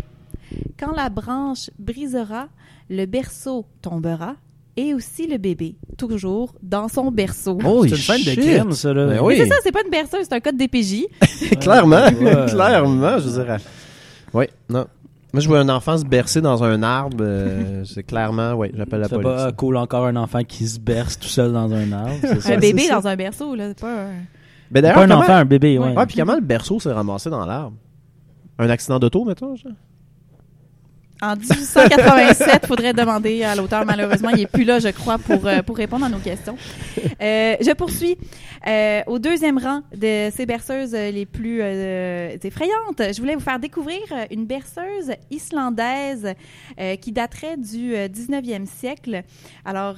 Quand la branche brisera, le berceau tombera et aussi le bébé, toujours dans son berceau.
Holy
C'est une fin de crime, ça, là.
Ben
Mais
oui,
c'est ça, c'est pas une berceuse, c'est un code DPJ.
clairement, clairement, je dirais. Oui, non. Moi, je vois un enfant se bercer dans un arbre, euh, c'est clairement, oui, j'appelle la
C'est
police.
pas cool encore un enfant qui se berce tout seul dans un arbre. c'est ça?
un bébé
c'est ça.
dans un berceau, là, c'est pas un...
Ben,
Pas un
comment-
enfant, un bébé, ouais.
Ouais, puis comment le berceau s'est ramassé dans l'arbre? Un accident d'auto, mettons, genre?
En 1887, faudrait demander à l'auteur. Malheureusement, il est plus là, je crois, pour, euh, pour répondre à nos questions. Euh, je poursuis. Euh, au deuxième rang de ces berceuses les plus effrayantes, je voulais vous faire découvrir une berceuse islandaise qui daterait du euh, 19e siècle. Alors,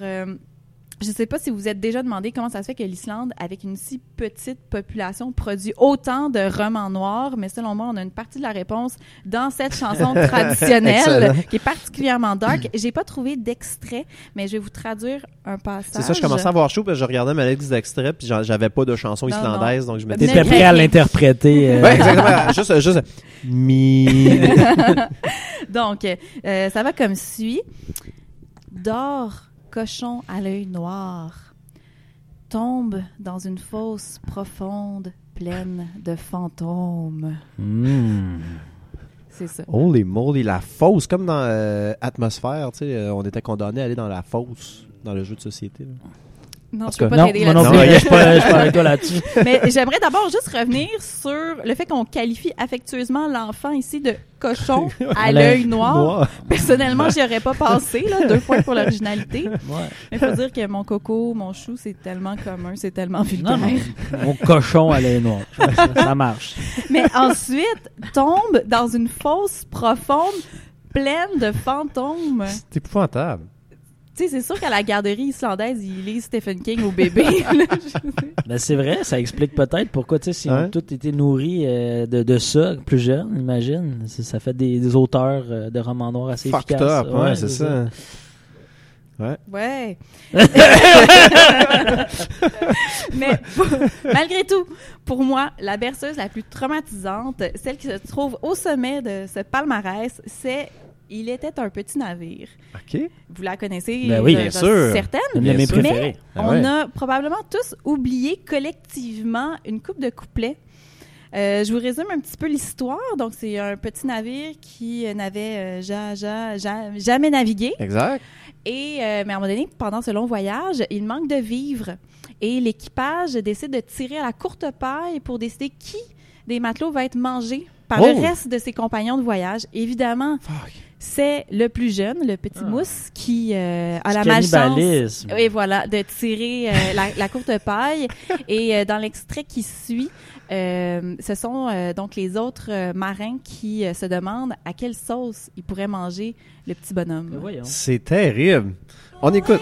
je ne sais pas si vous vous êtes déjà demandé comment ça se fait que l'Islande, avec une si petite population, produit autant de romans noirs, mais selon moi, on a une partie de la réponse dans cette chanson traditionnelle qui est particulièrement dark. J'ai pas trouvé d'extrait, mais je vais vous traduire un passage.
C'est ça, je commençais à avoir chaud, puis je regardais ma liste d'extraits, puis j'avais pas de chanson
Non,
islandaise, donc je
Mais-
prêt à l'interpréter. euh,
Ouais, exactement. juste, juste. Mi.
Donc, euh, ça va comme suit. Dors cochon à l'œil noir tombe dans une fosse profonde pleine de fantômes.
Hmm.
C'est ça.
Holy moly, la fosse, comme dans euh, Atmosphère, tu sais, euh, on était condamné à aller dans la fosse dans le jeu de société. là.
Non, je peux pas
Non,
t'aider
moi non
là-dessus.
plus, je suis pas, je suis pas avec toi là-dessus.
Mais j'aimerais d'abord juste revenir sur le fait qu'on qualifie affectueusement l'enfant ici de cochon à l'œil noir. Personnellement, j'y aurais pas passé, là. Deux points pour l'originalité.
Ouais.
Mais faut dire que mon coco, mon chou, c'est tellement commun, c'est tellement vulgaire.
Non, non, mon cochon à l'œil noir. Ça, ça marche.
Mais ensuite, tombe dans une fosse profonde pleine de fantômes.
C'est épouvantable.
Tu sais, c'est sûr qu'à la garderie islandaise, il lit Stephen King au bébé.
Ben, c'est vrai, ça explique peut-être pourquoi, tu sais, si
Ouais.
a tous été nourris euh, de, de ça, plus jeune, imagine. Ça fait des, des auteurs euh, de romans noirs assez
Fucked
efficaces.
up, ouais, c'est ça.
Ouais. Mais malgré tout, pour moi, la berceuse la plus traumatisante, celle qui se trouve au sommet de ce palmarès, c'est Il était un petit navire.
OK.
Vous la connaissez,
Ben oui,
euh,
bien
j'en
sûr.
suis certaine.
Une de mes
sûr.
préférées.
Ah
On
ouais.
a probablement tous oublié collectivement une coupe de couplets. Euh, je vous résume un petit peu l'histoire. Donc, c'est un petit navire qui euh, n'avait euh, ja- ja- ja- jamais navigué.
Exact.
Et, euh, mais à un moment donné, pendant ce long voyage, il manque de vivres. Et l'équipage décide de tirer à la courte paille pour décider qui des matelots va être mangé par
Oh!
le reste de ses compagnons de voyage. Évidemment,
Fuck.
C'est le plus jeune, le petit
Ah.
mousse, qui euh, a la malchance et voilà, de tirer euh, la, la courte paille. Et euh, dans l'extrait qui suit, euh, ce sont euh, donc les autres euh, marins qui euh, se demandent à quelle sauce ils pourraient manger le petit bonhomme.
Mais voyons.
C'est terrible. On écoute.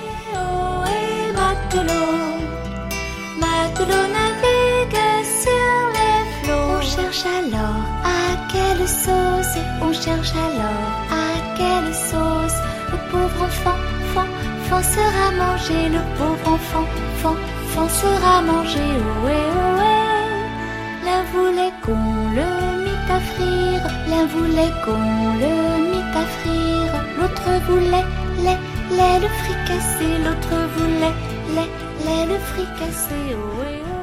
Sera mangé, le pauvre enfant, enfant, enfant sera mangé. Ohé, ohé. L'un voulait qu'on le mit à frire, l'un voulait qu'on le mit à frire, l'autre voulait lait, lait le fricassé, l'autre voulait lait, lait le fricassé. Ohé, ohé.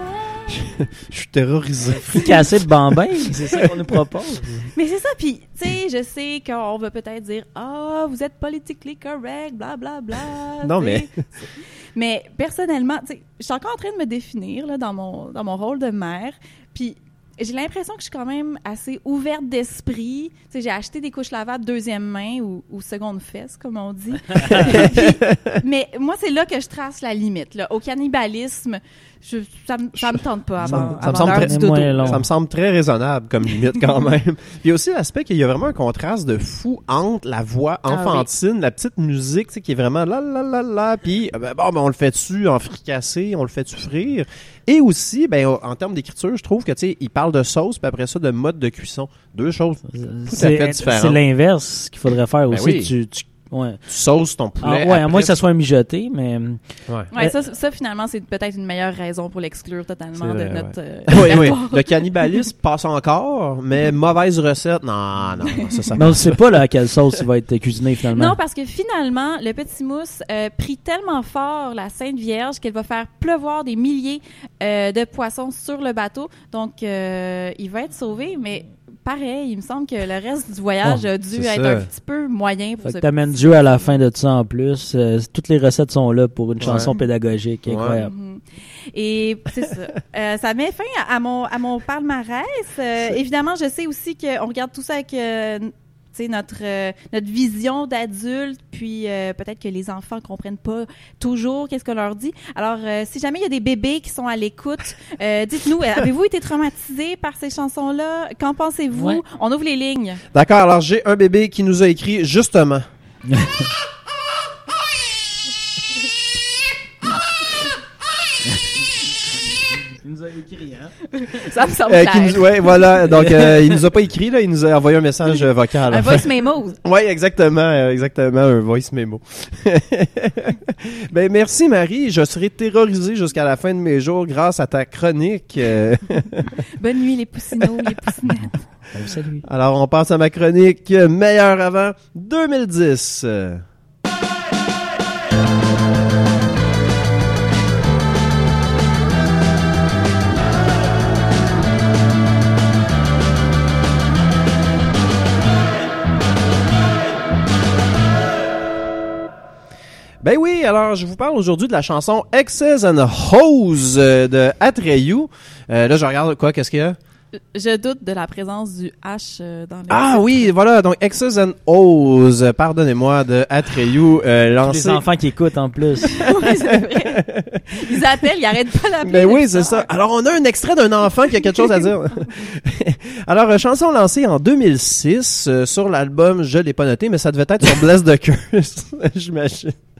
Je suis terrorisé.
Fricassé de bambin, c'est ça qu'on nous propose.
Mais c'est ça, puis, tu sais, je sais qu'on va peut-être dire « Ah, vous êtes politically correct, bla bla bla. »
Non, mais-
Mais personnellement, tu sais, je suis encore en train de me définir là, dans, mon, dans mon rôle de mère, puis j'ai l'impression que je suis quand même assez ouverte d'esprit. Tu sais, j'ai acheté des couches lavables deuxième main ou, ou seconde fesse, comme on dit. Puis- mais moi, c'est là que je trace la limite. Là. Au cannibalisme, je, ça, me- ça me tente pas
Ça
avant,
me- ça me
avant
semble
l'heure
très-. Ça me semble très raisonnable comme limite quand même. Il y a aussi l'aspect qu'il y a vraiment un contraste de fou entre la voix
Ah
enfantine, la petite musique, tu sais, qui est vraiment là là là là, puis euh, ben, bon, ben, on le fait dessus en fricassé, on le fait dessus frire? Et aussi, ben en termes d'écriture, je trouve que tu sais, il parle de sauce, puis après ça de mode de cuisson, deux choses.
C'est
fait différent.
c'est l'inverse qu'il faudrait faire
Ben
aussi.
oui.
Tu, tu- ouais.
Tu sauces ton
Ah,
poulet.
ouais, à moins que ça soit un mijoté, mais
Ouais.
Ouais, ça, ça, finalement, c'est peut-être une meilleure raison pour l'exclure totalement de notre. euh,
Oui, oui. Le cannibalisme passe encore, mais mauvaise recette, non, non, non, ça, ça
mais on ne sait pas là, à quelle sauce il va être cuisiné finalement.
Non, parce que finalement, le petit mousse euh, prie tellement fort la Sainte Vierge qu'elle va faire pleuvoir des milliers euh, de poissons sur le bateau. Donc, euh, il va être sauvé, mais pareil, il me semble que le reste du voyage
Oh,
a dû être
ça.
un petit peu moyen pour
Fait
ce
que t'amènes
petit
Dieu à la fin de ça en plus. Euh, toutes les recettes sont là pour une
Ouais.
chanson pédagogique
Ouais.
incroyable.
Mhm. Et c'est ça. Euh, ça met fin à, à mon, à mon palmarès. Euh, évidemment, je sais aussi qu'on regarde tout ça avec euh, tu sais, notre, euh, notre vision d'adulte, puis euh, peut-être que les enfants comprennent pas toujours qu'est-ce qu'on leur dit. Alors, euh, si jamais il y a des bébés qui sont à l'écoute, euh, dites-nous, avez-vous été traumatisés par ces chansons-là? Qu'en pensez-vous?
Ouais.
On ouvre les lignes.
D'accord, alors j'ai un bébé qui nous a écrit justement.
nous a écrit, hein?
Ça me semble
Euh, qui
clair.
nous, ouais, voilà. Donc, euh, il nous a pas écrit, là. Il nous a envoyé un message euh, vocal.
Un voice memo.
Oui, exactement, euh, exactement, un voice memo. ben, merci, Marie. Je serai terrorisé jusqu'à la fin de mes jours grâce à ta chronique.
Bonne nuit, les poussinots, les poussinettes.
Salut.
Alors, on passe à ma chronique meilleure avant 2010. Ben oui, alors je vous parle aujourd'hui de la chanson Exes and Hose euh, de Atreyu. Euh, là, je regarde quoi, qu'est-ce qu'il y a?
Je doute de la présence du H euh, dans le
Ah oui, voilà, donc Exes and Hose, pardonnez-moi, de Atreyu, euh,
Les
lancé...
enfants qui écoutent en plus.
Oui, c'est vrai. Ils appellent, ils arrêtent pas d'appeler.
Ben oui, c'est ça. Alors, on a un extrait d'un enfant qui a quelque chose à dire. Alors, euh, chanson lancée en 2006 euh, sur l'album, je l'ai pas noté, mais ça devait être sur Bless the Curse, j'imagine.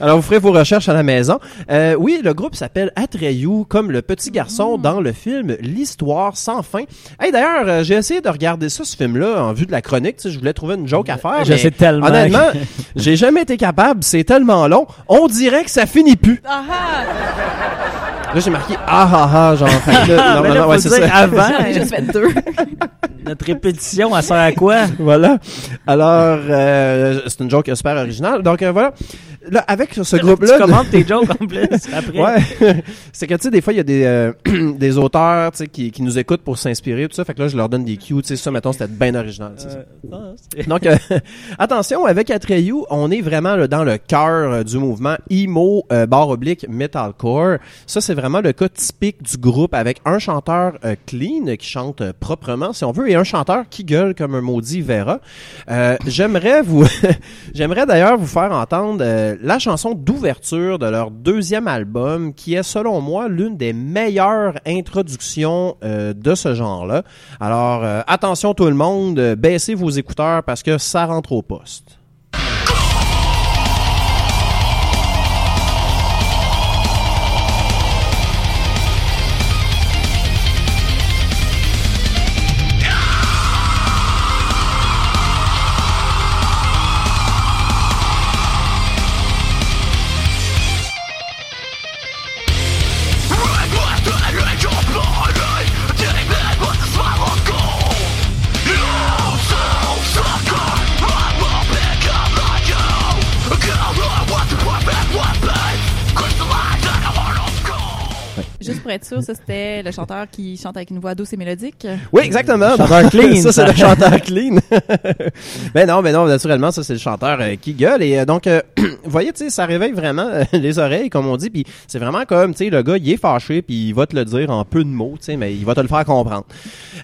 Alors, vous ferez vos recherches à la maison. Euh, oui, le groupe s'appelle Atreyu, comme le petit garçon
Mm.
dans le film L'Histoire sans fin. Hey, d'ailleurs, euh, j'ai essayé de regarder ça, ce film-là, en vue de la chronique. Tu sais, je voulais trouver une joke à faire.
Je
mais
sais tellement.
Honnêtement, j'ai jamais été capable. C'est tellement long. On dirait que ça finit plus.
Ah ah!
Là, j'ai marqué ah ah ah, genre. là, non, non, non, ouais, c'est ça.
avant,
J'en ai juste fait deux.
notre répétition, elle sert à quoi?
Voilà. Alors, euh, c'est une joke super originale. Donc, euh, voilà. Là, avec ce groupe-là.
Tu commentes tes jokes en plus après.
Ouais. c'est que, tu sais, des fois, il y a des, euh, des auteurs, tu sais, qui, qui nous écoutent pour s'inspirer, tout ça. Fait que là, je leur donne des cues, tu sais, ça, mettons, c'était bien original.
Euh, non, c'est-
Donc, euh, attention, avec Atreyu, on est vraiment là, dans le cœur euh, du mouvement emo euh, barre oblique metalcore. Ça, c'est vraiment le cas typique du groupe avec un chanteur clean qui chante proprement, si on veut, et un chanteur qui gueule comme un maudit Vera. Euh, j'aimerais vous, j'aimerais d'ailleurs vous faire entendre euh, la chanson d'ouverture de leur deuxième album, qui est selon moi l'une des meilleures introductions euh, de ce genre-là. Alors, euh, attention tout le monde, baissez vos écouteurs parce que ça rentre au poste.
Pour être sûr, ça c'était le chanteur qui chante avec une voix douce et mélodique.
Oui, exactement.
Chanteur clean,
ça, c'est le chanteur clean. mais non, mais non, naturellement, ça, c'est le chanteur euh, qui gueule. Et euh, donc, euh, vous voyez, tu ça réveille vraiment euh, les oreilles, comme on dit. Puis c'est vraiment comme, tu le gars, il est fâché, puis il va te le dire en peu de mots, tu mais il va te le faire comprendre.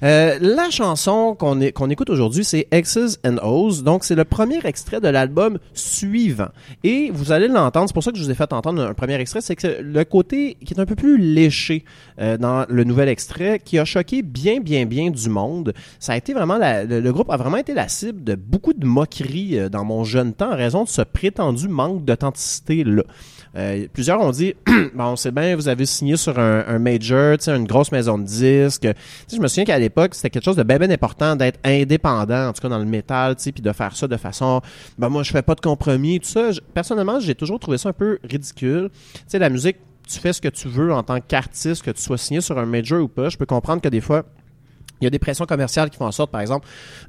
Euh, la chanson qu'on qu'on écoute aujourd'hui, c'est X's and O's. Donc, c'est le premier extrait de l'album suivant. Et vous allez l'entendre, c'est pour ça que je vous ai fait entendre un premier extrait, c'est que le côté qui est un peu plus léché euh, dans le nouvel extrait, qui a choqué bien, bien, bien du monde. Ça a été vraiment, la- le, groupe a vraiment été la cible de beaucoup de moqueries dans mon jeune temps en raison de ce prétendu manque d'authenticité-là. Euh, plusieurs ont dit, bon, c'est bien, vous avez signé sur un, major, une grosse maison de disques. Je me souviens qu'à l'époque, c'était quelque chose de bien, bien important d'être indépendant, en tout cas dans le métal, puis de faire ça de façon, ben moi, je fais pas de compromis, tout ça. Personnellement, j'ai toujours trouvé ça un peu ridicule. Tu sais, la musique, tu fais ce que tu veux en tant qu'artiste, que tu sois signé sur un major ou pas. Je peux comprendre que des fois, il y a des pressions commerciales qui font en sorte, par exemple,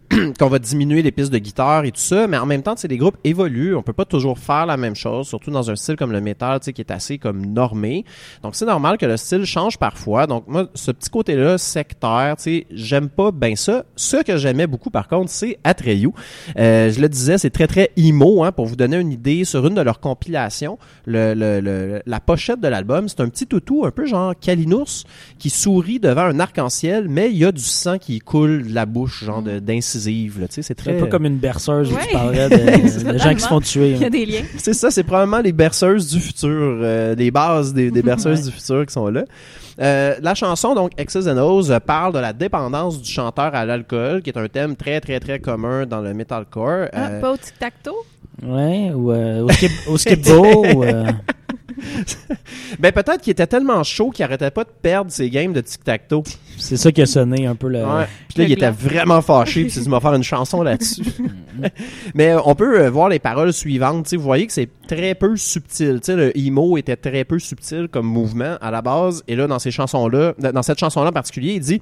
qu'on va diminuer les pistes de guitare et tout ça, mais en même temps, les groupes évoluent. On peut pas toujours faire la même chose, surtout dans un style comme le métal, tu sais, qui est assez comme normé. Donc, c'est normal que le style change parfois. Donc, moi, ce petit côté-là, sectaire, tu sais, j'aime pas bien ça. Ce que j'aimais beaucoup, par contre, c'est Atreyu. Euh, je le disais, c'est très, très emo, hein, pour vous donner une idée sur une de leurs compilations. Le, le- le- la pochette de l'album, c'est un petit toutou, un peu genre Kalinours, qui sourit devant un arc-en-ciel, mais il y a du sang qui coule de la bouche, genre de- là, c'est très...
pas comme une berceuse où
Ouais.
tu parlerais de, de gens qui se font tuer.
Il y a des liens.
C'est ça, c'est probablement les berceuses du futur, euh, les bases des, des berceuses du futur qui sont là. Euh, la chanson, donc, X's and O's, euh, parle de la dépendance du chanteur à l'alcool, qui est un thème très, très, très commun dans le metalcore.
Ah,
Euh,
pas au tic-tac-toe?
Ouais, ou euh, au skip,
ben, peut-être qu'il était tellement chaud qu'il arrêtait pas de perdre ses games de tic-tac-toe.
c'est ça qui a sonné un peu le.
Ouais. Puis là,
Le
il était vraiment fâché, puis il m'a faire une chanson là-dessus. Mais euh, on peut euh, voir les paroles suivantes. Tu sais, vous voyez que c'est très peu subtil. Tu sais, le emo était très peu subtil comme mouvement à la base. Et là, dans ces chansons-là, dans cette chanson-là en particulier, il dit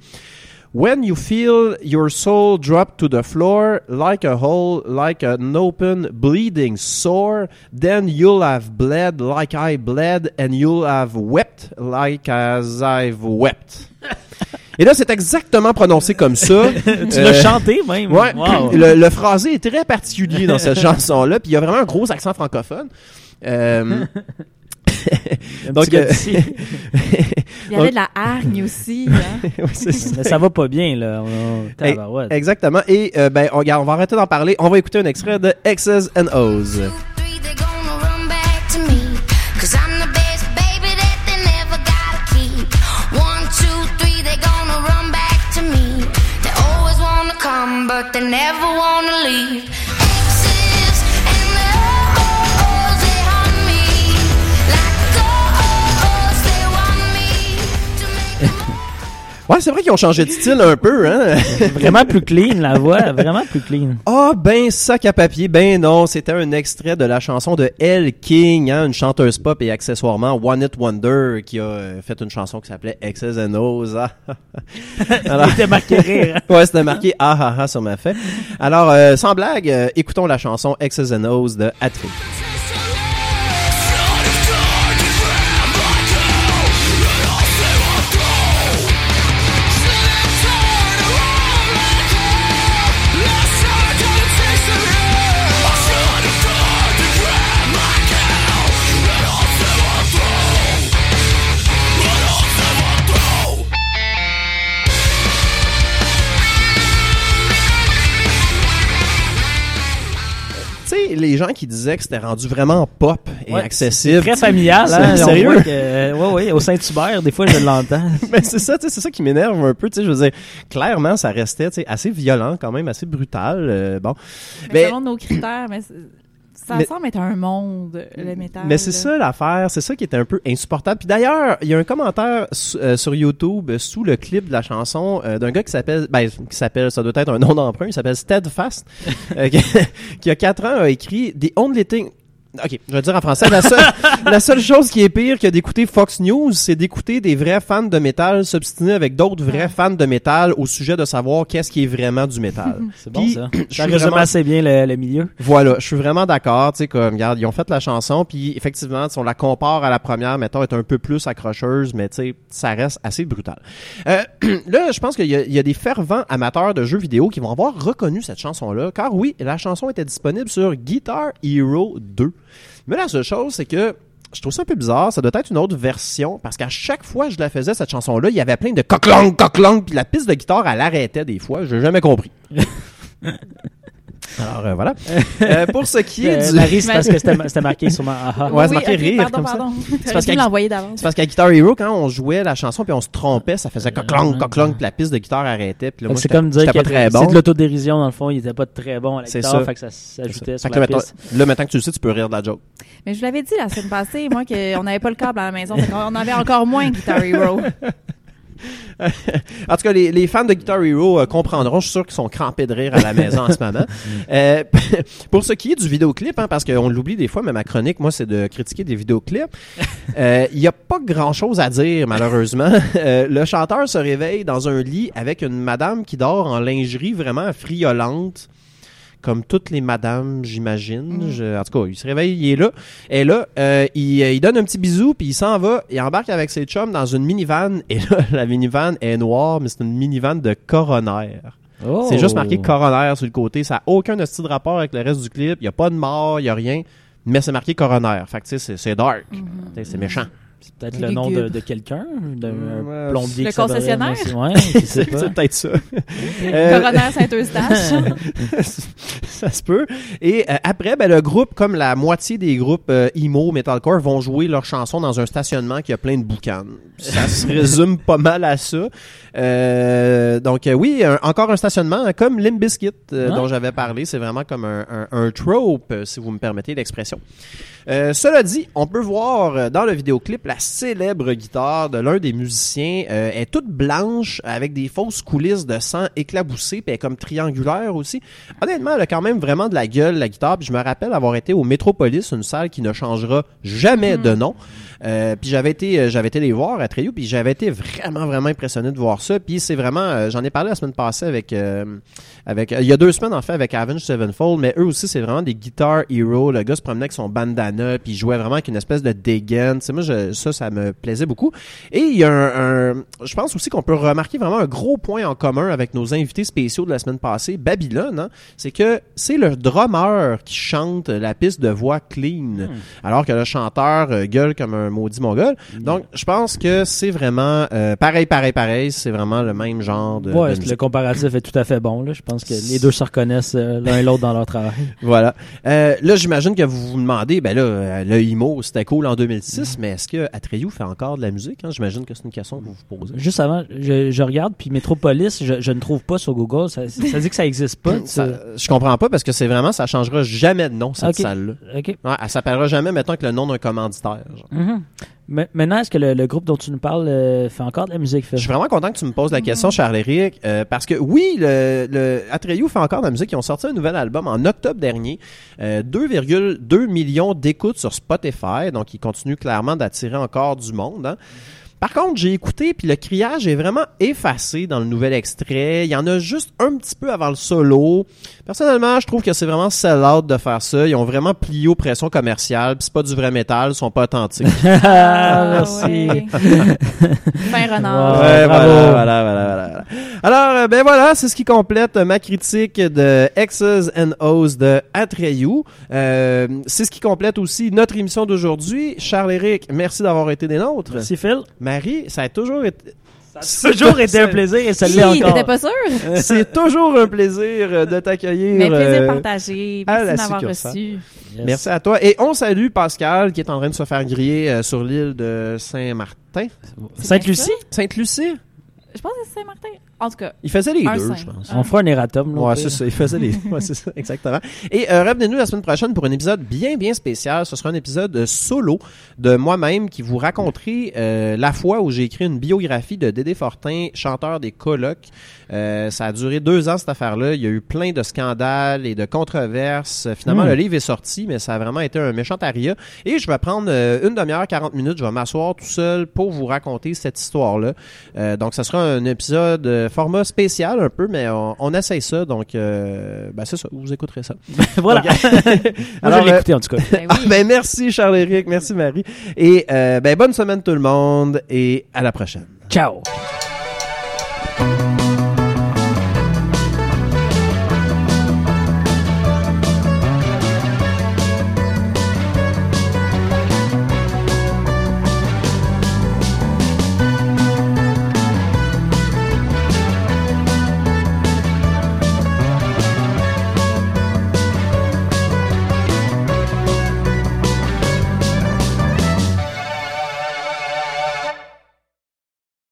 When you feel your soul drop to the floor like a hole, like an open bleeding sore, then you'll have bled like I bled, and you'll have wept like as I've wept. Et là, c'est exactement prononcé comme ça.
tu
Euh,
l'as chanté même.
Ouais,
Wow.
le, le phrasé est très particulier dans cette chanson-là, puis il y a vraiment un gros accent francophone. Euh, donc, euh.
Il y avait de la hargne aussi. Hein?
oui, ça.
Mais ça va pas bien, là. On- tabarouette.
Exactement. Et euh, ben, on, regarde, on va arrêter d'en parler. On va écouter un extrait de X's and O's. Ouais, c'est vrai qu'ils ont changé de style un peu, hein.
Vraiment plus clean, la voix. Vraiment plus clean.
Ah, ben, sac à papier. Ben non, c'était un extrait de la chanson de Elle King, hein, une chanteuse pop et accessoirement One It Wonder qui a euh, fait une chanson qui s'appelait X's and O's. Ah.
Il était marqué rire.
ouais, c'était marqué ah ah ah sur ma fait. Alors, euh, sans blague, euh, écoutons la chanson X's and O's de Atri. Les gens qui disaient que c'était rendu vraiment pop et
Ouais,
accessible.
Très familial, hein.
Sérieux?
que, ouais, ouais, au Saint-Hubert, des fois, je l'entends.
Mais c'est ça, tu sais, c'est ça qui m'énerve un peu, tu sais, je veux dire, clairement, ça restait, tu sais, assez violent quand même, assez brutal, euh, bon.
Mais
Mais-
selon nos critères, mais c'est- ça
Mais-
semble être un monde, le métal.
Mais c'est ça l'affaire, c'est ça qui était un peu insupportable. Puis d'ailleurs, il y a un commentaire su- euh, sur YouTube euh, sous le clip de la chanson euh, d'un gars qui s'appelle, ben, qui s'appelle, ça doit être un nom d'emprunt, il s'appelle Steadfast, euh, qui, qui a 4 ans a écrit The Only Thing. Ok, je vais dire en français. La seule, la seule chose qui est pire que d'écouter Fox News, c'est d'écouter des vrais fans de métal s'obstiner avec d'autres vrais fans de métal au sujet de savoir qu'est-ce qui est vraiment du métal.
C'est bon, ça.
je
résume
vraiment-
assez bien le, le milieu.
Voilà, je suis vraiment d'accord, tu sais comme regarde, ils ont fait la chanson puis effectivement, si on la compare à la première, mettons est un peu plus accrocheuse, mais tu sais, ça reste assez brutal. Euh, là, je pense qu'il y, y a des fervents amateurs de jeux vidéo qui vont avoir reconnu cette chanson là, car oui, la chanson était disponible sur Guitar Hero 2. Mais la seule chose, c'est que je trouve ça un peu bizarre. Ça doit être une autre version parce qu'à chaque fois que je la faisais, cette chanson-là, il y avait plein de coq-long, coq-long, puis la piste de guitare, elle arrêtait des fois. Je n'ai jamais compris. Alors, euh, voilà. Euh, pour ce qui est
Euh,
du...
Marie, c'est parce que c'était c'était marqué sûrement. Ah, ah.
Ouais, c'est
Oui,
marqué
ok,
rire,
pardon,
comme ça.
pardon.
C'est parce qu'à Guitar Hero, quand on jouait la chanson puis on se trompait, ça faisait coq-long, coq-long, puis la piste de guitare arrêtait. Puis là, moi,
C'est comme dire que
pas très
c'est
bon.
de l'autodérision dans le fond, il était pas très bon à la
C'est
guitare,
ça.
fait que ça s'ajoutait sur
que
la
là, maintenant,
piste.
là, maintenant que tu le sais, tu peux rire de la joke.
Mais je vous l'avais dit la semaine passée, moi, qu'on n'avait pas le câble à la maison. on avait encore moins Guitar Hero.
En tout cas, les, les fans de Guitar Hero euh, comprendront. Je suis sûr qu'ils sont crampés de rire à la maison en ce moment. Euh, pour ce qui est du vidéoclip, hein, parce qu'on l'oublie des fois, mais ma chronique, moi, c'est de critiquer des vidéoclips. Euh, Il n'y a pas grand-chose à dire, malheureusement. Le chanteur se réveille dans un lit avec une madame qui dort en lingerie vraiment friolante. Comme toutes les madames, j'imagine. Je- En tout cas, il se réveille, il est là. Et là, euh, il, euh, il donne un petit bisou, puis il s'en va. Il embarque avec ses chums dans une minivan. Et là, la minivan est noire, mais c'est une minivan de coroner.
Oh.
C'est juste marqué coroner sur le côté. Ça n'a aucun style de rapport avec le reste du clip. Il n'y a pas de mort, il n'y a rien. Mais c'est marqué coroner. Fait que tu sais, c'est- c'est dark. Tu sais, C'est méchant.
C'est peut-être le nom de, de quelqu'un, d'un
Ouais,
plombier
Le concessionnaire?
Ouais,
C'est peut-être ça. Euh,
Coroner Saint-Eustache.
ça se peut. Et euh, après, ben, le groupe, comme la moitié des groupes euh, emo, metalcore, vont jouer leurs chansons dans un stationnement qui a plein de boucanes. Ça se résume pas mal à ça. Euh, donc euh, oui, un- encore un stationnement hein, comme euh,
Ah.
dont j'avais parlé. C'est vraiment comme un, un, un trope, si vous me permettez l'expression. Cela dit, on peut voir dans le vidéoclip la célèbre guitare de l'un des musiciens. Euh, est toute blanche avec des fausses coulisses de sang éclaboussées, puis elle est comme triangulaire aussi. Honnêtement, elle a quand même vraiment de la gueule, la guitare. Puis je me rappelle avoir été au Metropolis, une salle qui ne changera jamais de nom. Euh, puis j'avais été, euh, j'avais été les voir à Tréau, puis j'avais été vraiment, vraiment impressionné de voir ça. Puis c'est vraiment, euh, j'en ai parlé la semaine passée avec, avec, il y a deux semaines en fait avec Avenged Sevenfold, mais eux aussi c'est vraiment des guitar hero. Le gars se promenait avec son bandana, puis il jouait vraiment avec une espèce de dégaine. Tu sais, moi je- ça, ça me plaisait beaucoup. Et il y a un, un- je pense aussi qu'on peut remarquer vraiment un gros point en commun avec nos invités spéciaux de la semaine passée, Babylone, hein, c'est que c'est le drummer qui chante la piste de voix clean, alors que le chanteur euh, gueule comme un maudit mongol. Donc, je pense que c'est vraiment euh, pareil, pareil, pareil. C'est vraiment le même genre de,
Ouais,
de
le comparatif est tout à fait bon. Là. Je pense que les deux se reconnaissent euh, l'un et l'autre dans leur travail.
Voilà. Là, j'imagine que vous vous demandez, ben là, le IMO, c'était cool en 2006, mais est-ce que Atreyu fait encore de la musique? hein? J'imagine que c'est une question que vous vous posez.
Juste avant, je, je regarde, puis Metropolis, je, je ne trouve pas sur Google. Ça, ça dit que ça existe pas.
Ça- je comprends pas parce que c'est vraiment, ça changera jamais de nom, cette
Ok.
salle-là.
OK.
Ouais, elle s'appellera jamais, mettons, que le nom d'un commanditaire. genre.
Mhm. Ma- Maintenant, est-ce que le, le groupe dont tu nous parles euh, fait encore de la musique? Phil?
Je suis vraiment content que tu me poses la question, Charles-Éric, euh, parce que oui, le, le Atreyu fait encore de la musique. Ils ont sorti un nouvel album en octobre dernier. Euh, 2,2 millions d'écoutes sur Spotify, donc ils continuent clairement d'attirer encore du monde. hein. Par contre, j'ai écouté, puis le criage est vraiment effacé dans le nouvel extrait. Il y en a juste un petit peu avant le solo. Personnellement, je trouve que c'est vraiment sell-out de faire ça. Ils ont vraiment plié aux pressions commerciales, puis c'est pas du vrai métal, ils sont pas authentiques.
Ah, merci.
ouais. fin renard.
Wow.
Ouais,
bravo.
voilà, voilà, voilà, voilà. Alors, euh, ben voilà, c'est ce qui complète ma critique de X's and O's de Atreyu. Euh, c'est ce qui complète aussi notre émission d'aujourd'hui. Charles-Éric, merci d'avoir été des nôtres.
Merci, Phil.
Marie, ça a toujours été...
Ça a toujours été un plaisir et ça l'est
Hi,
encore.
t'étais pas sûr?
C'est toujours un plaisir euh, de t'accueillir.
Mais plaisir
euh,
partagé. Merci de m'avoir reçu.
Yes.
Merci à toi. Et on salue Pascal qui est en train de se faire griller euh, sur l'île de Saint-Martin.
Sainte-Lucie?
Sainte-Lucie?
Je pense que c'est Saint-Martin. En tout cas,
Il faisait les deux,
cinq.
je pense.
On fera un erratum.
Ouais, c'est ça. Il faisait les. Ouais, c'est ça, exactement. Et euh, revenez-nous la semaine prochaine pour un épisode bien, bien spécial. Ce sera un épisode euh, solo de moi-même qui vous raconterai euh, la fois où j'ai écrit une biographie de Dédé Fortin, chanteur des Colocs. Euh, ça a duré deux ans cette affaire-là. Il y a eu plein de scandales et de controverses. Finalement,
Mm.
le livre est sorti, mais ça a vraiment été un méchant aria. Et je vais prendre euh, une demi-heure, 40 minutes. Je vais m'asseoir tout seul pour vous raconter cette histoire-là. Euh, donc, ça sera un épisode euh, format spécial un peu, mais on, on essaye ça. Donc, euh, ben, c'est ça. Vous écouterez ça.
voilà.
Donc,
Moi,
Alors,
je
euh,
écouté, en tout cas.
ben
ah, ben, merci Charles-Éric, merci Marie. Et ben, bonne semaine tout le monde et à la prochaine.
Ciao.